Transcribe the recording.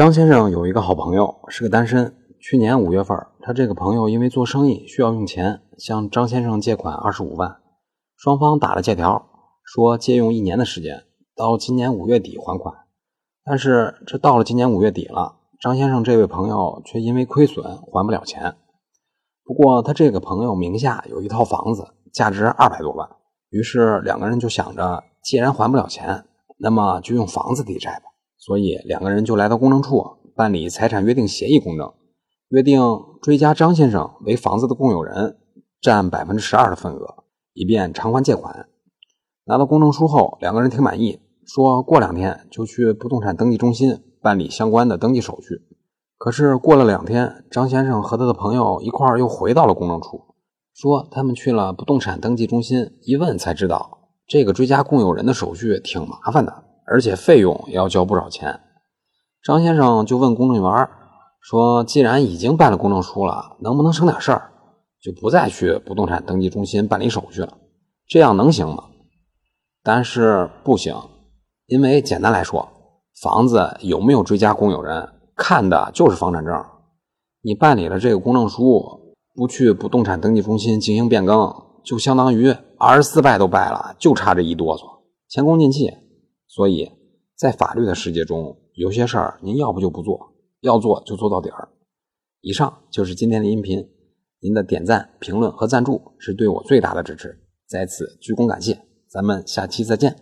张先生有一个好朋友，是个单身。去年五月份，他这个朋友因为做生意需要用钱，向张先生借款二十五万，双方打了借条，说借用一年的时间，到今年五月底还款。但是这到了今年五月底了，张先生这位朋友却因为亏损还不了钱。不过他这个朋友名下有一套房子，价值二百多万，于是两个人就想着，既然还不了钱，那么就用房子抵债吧。所以两个人就来到公证处办理财产约定协议公证，约定追加张先生为房子的共有人，占百分之十二的份额，以便偿还借款。拿到公证书后，两个人挺满意，说过两天就去不动产登记中心办理相关的登记手续。可是过了两天，张先生和他的朋友一块儿又回到了公证处，说他们去了不动产登记中心，一问才知道，这个追加共有人的手续挺麻烦的。而且费用也要交不少钱，张先生就问公证员说：“既然已经办了公证书了，能不能省点事儿，就不再去不动产登记中心办理手续了？这样能行吗？”但是不行，因为简单来说，房子有没有追加共有人，看的就是房产证。你办理了这个公证书，不去不动产登记中心进行变更，就相当于二十四败都败了，就差这一哆嗦，前功尽弃。所以，在法律的世界中，有些事儿您要不就不做，要做就做到底儿。以上就是今天的音频，您的点赞、评论和赞助是对我最大的支持，在此鞠躬感谢。咱们下期再见。